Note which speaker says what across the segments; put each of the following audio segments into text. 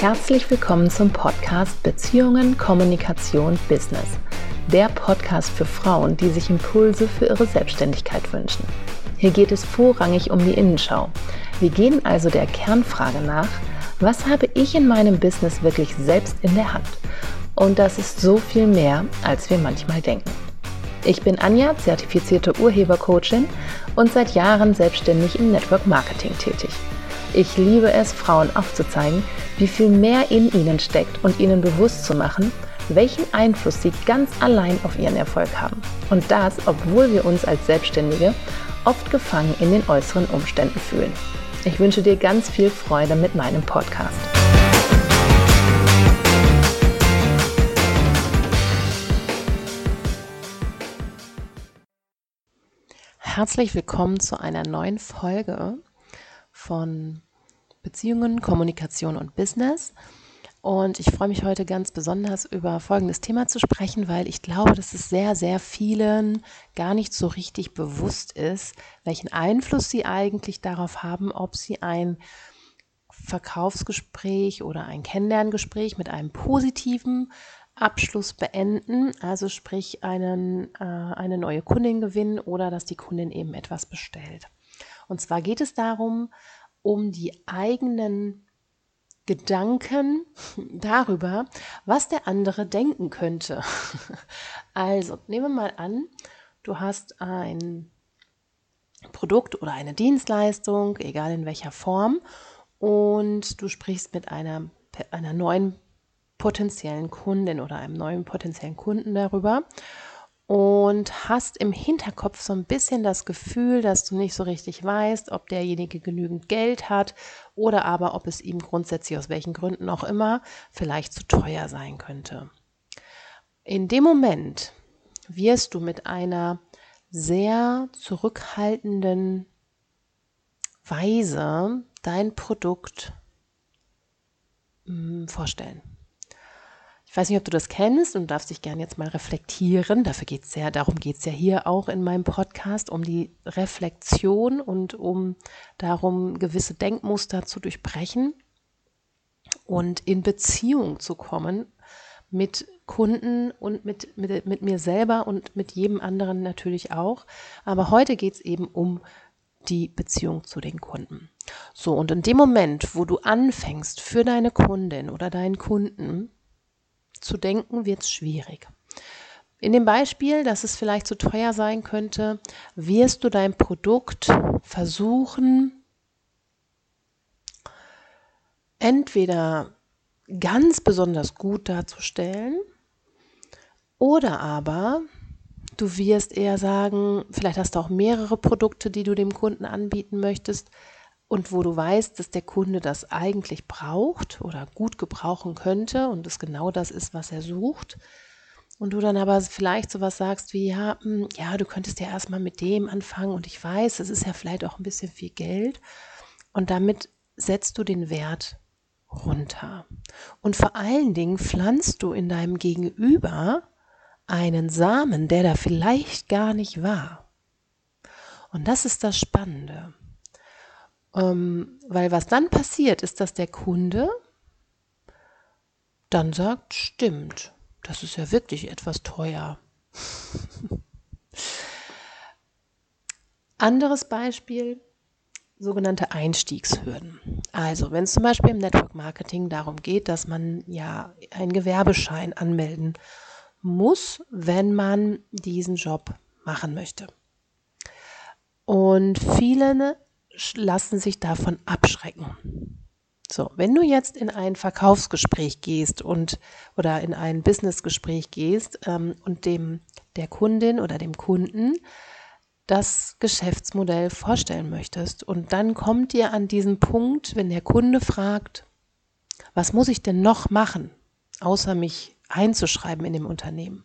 Speaker 1: Herzlich willkommen zum Podcast Beziehungen, Kommunikation, Business. Der Podcast für Frauen, die sich Impulse für ihre Selbstständigkeit wünschen. Hier geht es vorrangig um die Innenschau. Wir gehen also der Kernfrage nach, was habe ich in meinem Business wirklich selbst in der Hand? Und das ist so viel mehr, als wir manchmal denken. Ich bin Anja, zertifizierte Urhebercoachin und seit Jahren selbstständig im Network Marketing tätig. Ich liebe es, Frauen aufzuzeigen, wie viel mehr in ihnen steckt und ihnen bewusst zu machen, welchen Einfluss sie ganz allein auf ihren Erfolg haben. Und das, obwohl wir uns als Selbstständige oft gefangen in den äußeren Umständen fühlen. Ich wünsche dir ganz viel Freude mit meinem Podcast. Herzlich willkommen zu einer neuen Folge von Beziehungen, Kommunikation und Business. Und ich freue mich heute ganz besonders über folgendes Thema zu sprechen, weil ich glaube, dass es sehr, sehr vielen gar nicht so richtig bewusst ist, welchen Einfluss sie eigentlich darauf haben, ob sie ein Verkaufsgespräch oder ein Kennenlerngespräch mit einem positiven Abschluss beenden, also sprich einen, äh, eine neue Kundin gewinnen oder dass die Kundin eben etwas bestellt. Und zwar geht es darum, um die eigenen Gedanken darüber, was der andere denken könnte. Also, nehmen wir mal an, du hast ein Produkt oder eine Dienstleistung, egal in welcher Form, und du sprichst mit einer, einer neuen potenziellen Kundin oder einem neuen potenziellen Kunden darüber und hast im Hinterkopf so ein bisschen das Gefühl, dass du nicht so richtig weißt, ob derjenige genügend Geld hat oder aber ob es ihm grundsätzlich aus welchen Gründen auch immer vielleicht zu teuer sein könnte. In dem Moment wirst du mit einer sehr zurückhaltenden Weise dein Produkt hm, vorstellen. Ich weiß nicht, ob du das kennst und darfst dich gerne jetzt mal reflektieren. Dafür geht's ja, darum geht es ja hier auch in meinem Podcast, um die Reflexion und um darum, gewisse Denkmuster zu durchbrechen und in Beziehung zu kommen mit Kunden und mit, mit, mit mir selber und mit jedem anderen natürlich auch. Aber heute geht es eben um die Beziehung zu den Kunden. So, und in dem Moment, wo du anfängst, für deine Kundin oder deinen Kunden zu denken, wird es schwierig. In dem Beispiel, dass es vielleicht zu teuer sein könnte, wirst du dein Produkt versuchen, entweder ganz besonders gut darzustellen oder aber du wirst eher sagen, vielleicht hast du auch mehrere Produkte, die du dem Kunden anbieten möchtest und wo du weißt, dass der Kunde das eigentlich braucht oder gut gebrauchen könnte und es genau das ist, was er sucht. Und du dann aber vielleicht sowas sagst wie, ja, hm, ja, du könntest ja erstmal mit dem anfangen und ich weiß, es ist ja vielleicht auch ein bisschen viel Geld. Und damit setzt du den Wert runter. Und vor allen Dingen pflanzt du in deinem Gegenüber einen Samen, der da vielleicht gar nicht war. Und das ist das Spannende. Ähm, weil was dann passiert, ist, dass der Kunde dann sagt, stimmt, das ist ja wirklich etwas teuer. Anderes Beispiel, sogenannte Einstiegshürden. Also, wenn es zum Beispiel im Network Marketing darum geht, dass man ja einen Gewerbeschein anmelden muss, wenn man diesen Job machen möchte. Und viele lassen sich davon abschrecken. So, wenn du jetzt in ein Verkaufsgespräch gehst und oder in ein Businessgespräch gehst ähm, und dem der Kundin oder dem Kunden das Geschäftsmodell vorstellen möchtest und dann kommt dir an diesen Punkt, wenn der Kunde fragt, was muss ich denn noch machen, außer mich einzuschreiben in dem Unternehmen?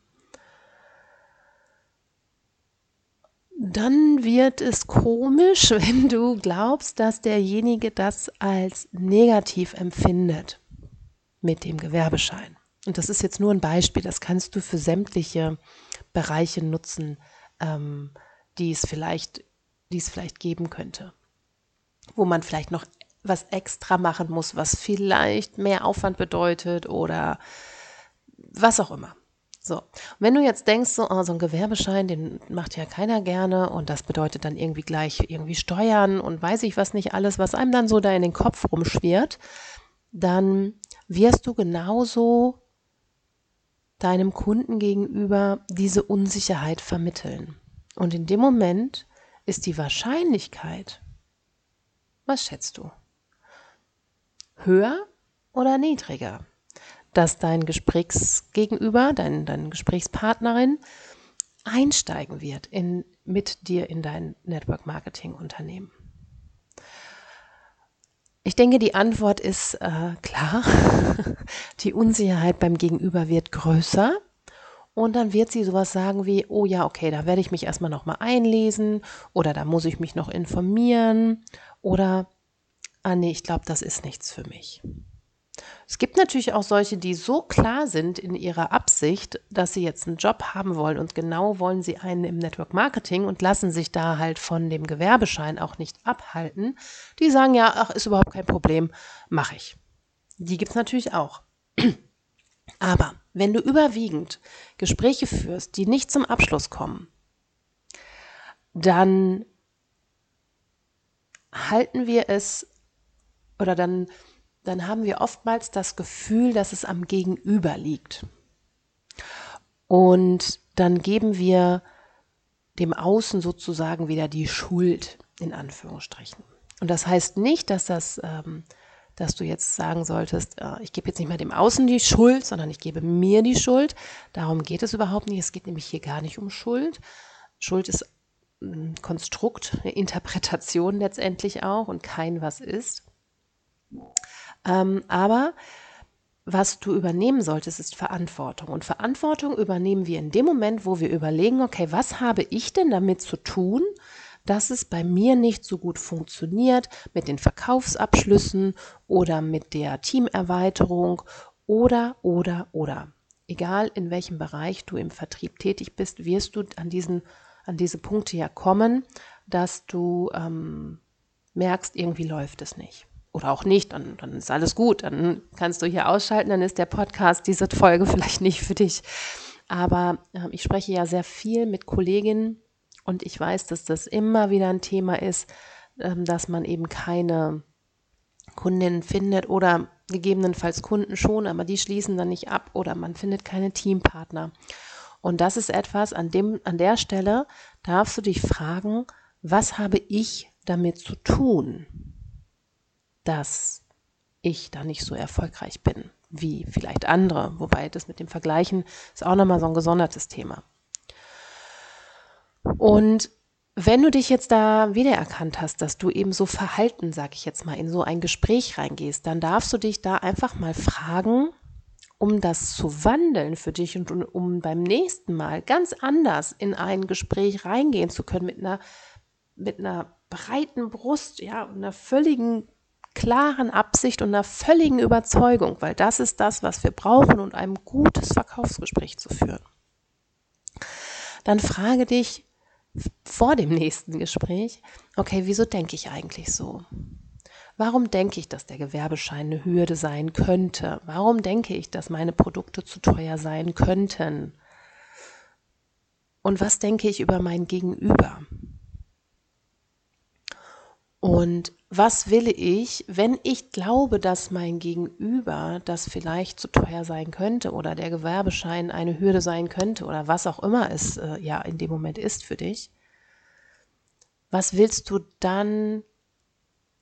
Speaker 1: Dann wird es komisch, wenn du glaubst, dass derjenige das als negativ empfindet mit dem Gewerbeschein. Und das ist jetzt nur ein Beispiel, das kannst du für sämtliche Bereiche nutzen, ähm, die, es vielleicht, die es vielleicht geben könnte. Wo man vielleicht noch was extra machen muss, was vielleicht mehr Aufwand bedeutet oder was auch immer. So, wenn du jetzt denkst, so, oh, so ein Gewerbeschein, den macht ja keiner gerne und das bedeutet dann irgendwie gleich irgendwie Steuern und weiß ich was nicht alles, was einem dann so da in den Kopf rumschwirrt, dann wirst du genauso deinem Kunden gegenüber diese Unsicherheit vermitteln. Und in dem Moment ist die Wahrscheinlichkeit, was schätzt du? Höher oder niedriger? Dass dein Gesprächsgegenüber, dein, dein Gesprächspartnerin einsteigen wird in, mit dir in dein Network Marketing Unternehmen. Ich denke, die Antwort ist äh, klar. die Unsicherheit beim Gegenüber wird größer. Und dann wird sie sowas sagen wie, oh ja, okay, da werde ich mich erstmal nochmal einlesen oder da muss ich mich noch informieren oder, ah nee, ich glaube, das ist nichts für mich. Es gibt natürlich auch solche, die so klar sind in ihrer Absicht, dass sie jetzt einen Job haben wollen und genau wollen sie einen im Network Marketing und lassen sich da halt von dem Gewerbeschein auch nicht abhalten. Die sagen ja, ach, ist überhaupt kein Problem, mache ich. Die gibt es natürlich auch. Aber wenn du überwiegend Gespräche führst, die nicht zum Abschluss kommen, dann halten wir es oder dann dann haben wir oftmals das Gefühl, dass es am Gegenüber liegt. Und dann geben wir dem Außen sozusagen wieder die Schuld in Anführungsstrichen. Und das heißt nicht, dass das, ähm, dass du jetzt sagen solltest, äh, ich gebe jetzt nicht mehr dem Außen die Schuld, sondern ich gebe mir die Schuld. Darum geht es überhaupt nicht. Es geht nämlich hier gar nicht um Schuld. Schuld ist ein Konstrukt, eine Interpretation letztendlich auch und kein was ist. Ähm, aber was du übernehmen solltest, ist Verantwortung. Und Verantwortung übernehmen wir in dem Moment, wo wir überlegen, okay, was habe ich denn damit zu tun, dass es bei mir nicht so gut funktioniert mit den Verkaufsabschlüssen oder mit der Teamerweiterung oder, oder, oder. Egal in welchem Bereich du im Vertrieb tätig bist, wirst du an, diesen, an diese Punkte ja kommen, dass du ähm, merkst, irgendwie läuft es nicht oder auch nicht, dann, dann ist alles gut. Dann kannst du hier ausschalten, dann ist der Podcast, diese Folge vielleicht nicht für dich. Aber äh, ich spreche ja sehr viel mit Kolleginnen und ich weiß, dass das immer wieder ein Thema ist, äh, dass man eben keine Kundinnen findet oder gegebenenfalls Kunden schon, aber die schließen dann nicht ab oder man findet keine Teampartner. Und das ist etwas, an, dem, an der Stelle darfst du dich fragen, was habe ich damit zu tun? Dass ich da nicht so erfolgreich bin wie vielleicht andere. Wobei das mit dem Vergleichen ist auch nochmal so ein gesondertes Thema. Und wenn du dich jetzt da wiedererkannt hast, dass du eben so verhalten, sag ich jetzt mal, in so ein Gespräch reingehst, dann darfst du dich da einfach mal fragen, um das zu wandeln für dich und um beim nächsten Mal ganz anders in ein Gespräch reingehen zu können mit einer, mit einer breiten Brust, ja, und einer völligen klaren Absicht und einer völligen Überzeugung, weil das ist das, was wir brauchen, um ein gutes Verkaufsgespräch zu führen. Dann frage dich vor dem nächsten Gespräch, okay, wieso denke ich eigentlich so? Warum denke ich, dass der Gewerbeschein eine Hürde sein könnte? Warum denke ich, dass meine Produkte zu teuer sein könnten? Und was denke ich über mein Gegenüber? Und was will ich, wenn ich glaube, dass mein Gegenüber das vielleicht zu teuer sein könnte oder der Gewerbeschein eine Hürde sein könnte oder was auch immer es äh, ja in dem Moment ist für dich? Was willst du dann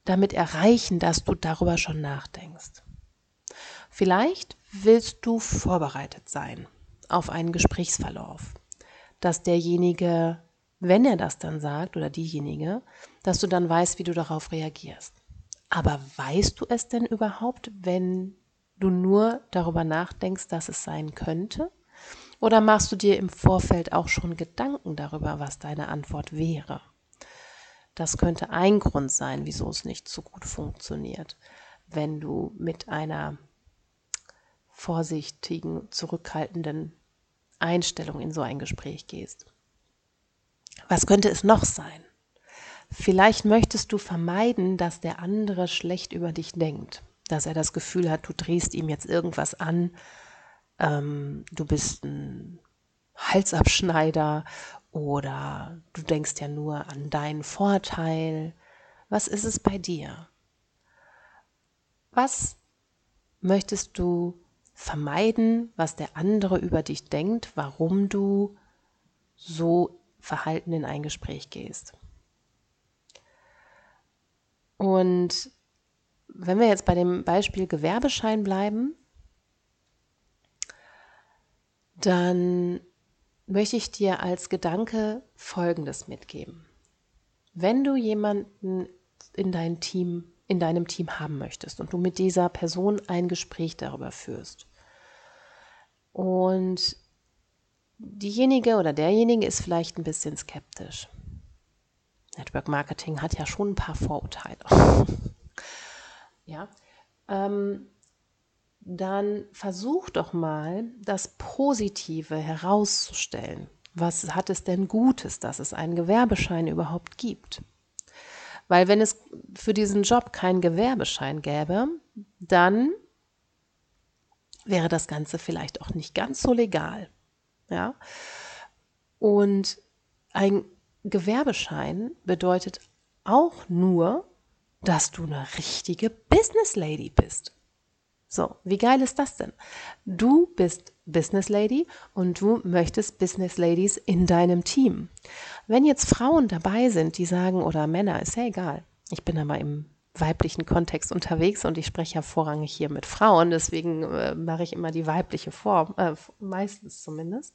Speaker 1: damit erreichen, dass du darüber schon nachdenkst? Vielleicht willst du vorbereitet sein auf einen Gesprächsverlauf, dass derjenige wenn er das dann sagt oder diejenige, dass du dann weißt, wie du darauf reagierst. Aber weißt du es denn überhaupt, wenn du nur darüber nachdenkst, dass es sein könnte? Oder machst du dir im Vorfeld auch schon Gedanken darüber, was deine Antwort wäre? Das könnte ein Grund sein, wieso es nicht so gut funktioniert, wenn du mit einer vorsichtigen, zurückhaltenden Einstellung in so ein Gespräch gehst. Was könnte es noch sein? Vielleicht möchtest du vermeiden, dass der andere schlecht über dich denkt, dass er das Gefühl hat, du drehst ihm jetzt irgendwas an, ähm, du bist ein Halsabschneider oder du denkst ja nur an deinen Vorteil. Was ist es bei dir? Was möchtest du vermeiden, was der andere über dich denkt, warum du so verhalten in ein Gespräch gehst? Und wenn wir jetzt bei dem Beispiel Gewerbeschein bleiben, dann möchte ich dir als Gedanke Folgendes mitgeben. Wenn du jemanden in dein Team, in deinem Team haben möchtest und du mit dieser Person ein Gespräch darüber führst und diejenige oder derjenige ist vielleicht ein bisschen skeptisch. Network Marketing hat ja schon ein paar Vorurteile. ja, ähm, dann versuch doch mal, das Positive herauszustellen. Was hat es denn Gutes, dass es einen Gewerbeschein überhaupt gibt? Weil wenn es für diesen Job keinen Gewerbeschein gäbe, dann wäre das Ganze vielleicht auch nicht ganz so legal. Ja? Und ein Gewerbeschein bedeutet auch nur, dass du eine richtige Business Lady bist. So, wie geil ist das denn? Du bist Business Lady und du möchtest Business Ladies in deinem Team. Wenn jetzt Frauen dabei sind, die sagen, oder Männer, ist ja egal. Ich bin aber im weiblichen Kontext unterwegs und ich spreche ja vorrangig hier mit Frauen, deswegen äh, mache ich immer die weibliche Form, äh, meistens zumindest.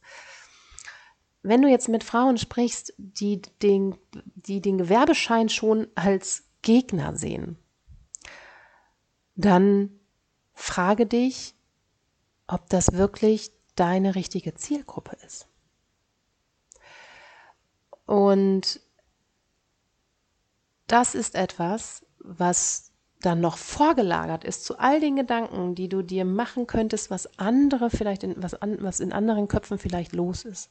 Speaker 1: Wenn du jetzt mit Frauen sprichst, die den, die den Gewerbeschein schon als Gegner sehen, dann frage dich, ob das wirklich deine richtige Zielgruppe ist. Und das ist etwas, was dann noch vorgelagert ist zu all den Gedanken, die du dir machen könntest, was andere vielleicht in, was, an, was in anderen Köpfen vielleicht los ist.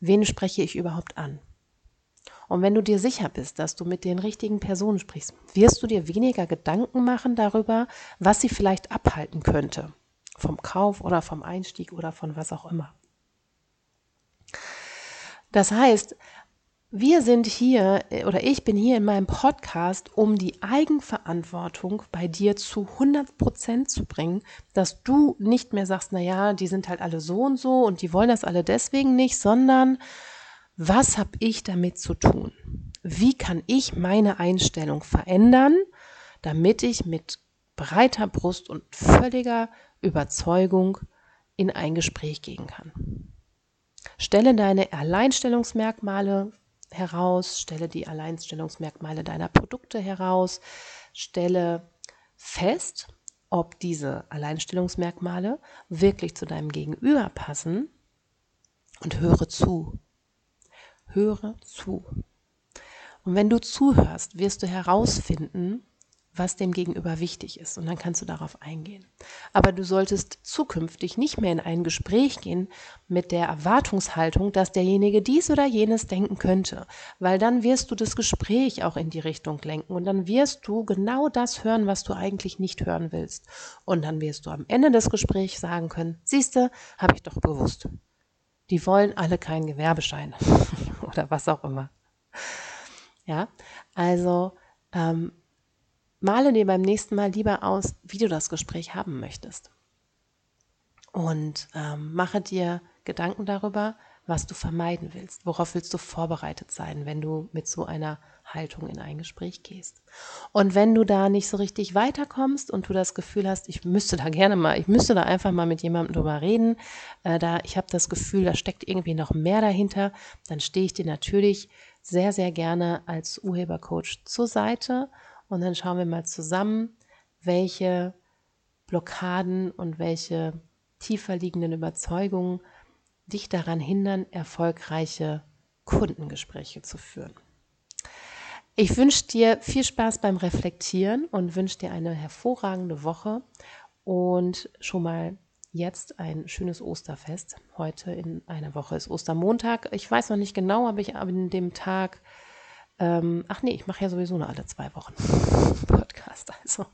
Speaker 1: Wen spreche ich überhaupt an? Und wenn du dir sicher bist, dass du mit den richtigen Personen sprichst, wirst du dir weniger Gedanken machen darüber, was sie vielleicht abhalten könnte. Vom Kauf oder vom Einstieg oder von was auch immer. Das heißt, wir sind hier oder ich bin hier in meinem Podcast, um die Eigenverantwortung bei dir zu 100 Prozent zu bringen, dass du nicht mehr sagst, na ja, die sind halt alle so und so und die wollen das alle deswegen nicht, sondern was habe ich damit zu tun? Wie kann ich meine Einstellung verändern, damit ich mit breiter Brust und völliger Überzeugung in ein Gespräch gehen kann? Stelle deine Alleinstellungsmerkmale heraus, stelle die Alleinstellungsmerkmale deiner Produkte heraus, stelle fest, ob diese Alleinstellungsmerkmale wirklich zu deinem Gegenüber passen und höre zu. Höre zu. Und wenn du zuhörst, wirst du herausfinden, was dem Gegenüber wichtig ist. Und dann kannst du darauf eingehen. Aber du solltest zukünftig nicht mehr in ein Gespräch gehen mit der Erwartungshaltung, dass derjenige dies oder jenes denken könnte. Weil dann wirst du das Gespräch auch in die Richtung lenken. Und dann wirst du genau das hören, was du eigentlich nicht hören willst. Und dann wirst du am Ende des Gesprächs sagen können, siehste, habe ich doch bewusst. Die wollen alle keinen Gewerbeschein. oder was auch immer. Ja, also ähm, male dir beim nächsten Mal lieber aus, wie du das Gespräch haben möchtest. Und ähm, mache dir Gedanken darüber, was du vermeiden willst. Worauf willst du vorbereitet sein, wenn du mit so einer Haltung in ein Gespräch gehst. Und wenn du da nicht so richtig weiterkommst und du das Gefühl hast, ich müsste da gerne mal, ich müsste da einfach mal mit jemandem drüber reden, äh, da ich habe das Gefühl, da steckt irgendwie noch mehr dahinter, dann stehe ich dir natürlich sehr, sehr gerne als Urhebercoach zur Seite und dann schauen wir mal zusammen, welche Blockaden und welche tiefer liegenden Überzeugungen dich daran hindern, erfolgreiche Kundengespräche zu führen. Ich wünsche dir viel Spaß beim Reflektieren und wünsche dir eine hervorragende Woche und schon mal jetzt ein schönes Osterfest. Heute in einer Woche ist Ostermontag. Ich weiß noch nicht genau, ob ich an dem Tag Ähm, ach nee, ich mache ja sowieso nur alle zwei Wochen Podcast. Also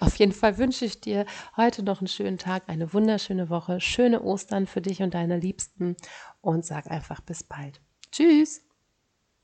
Speaker 1: auf jeden Fall wünsche ich dir heute noch einen schönen Tag, eine wunderschöne Woche, schöne Ostern für dich und deine Liebsten und sag einfach bis bald. Tschüss.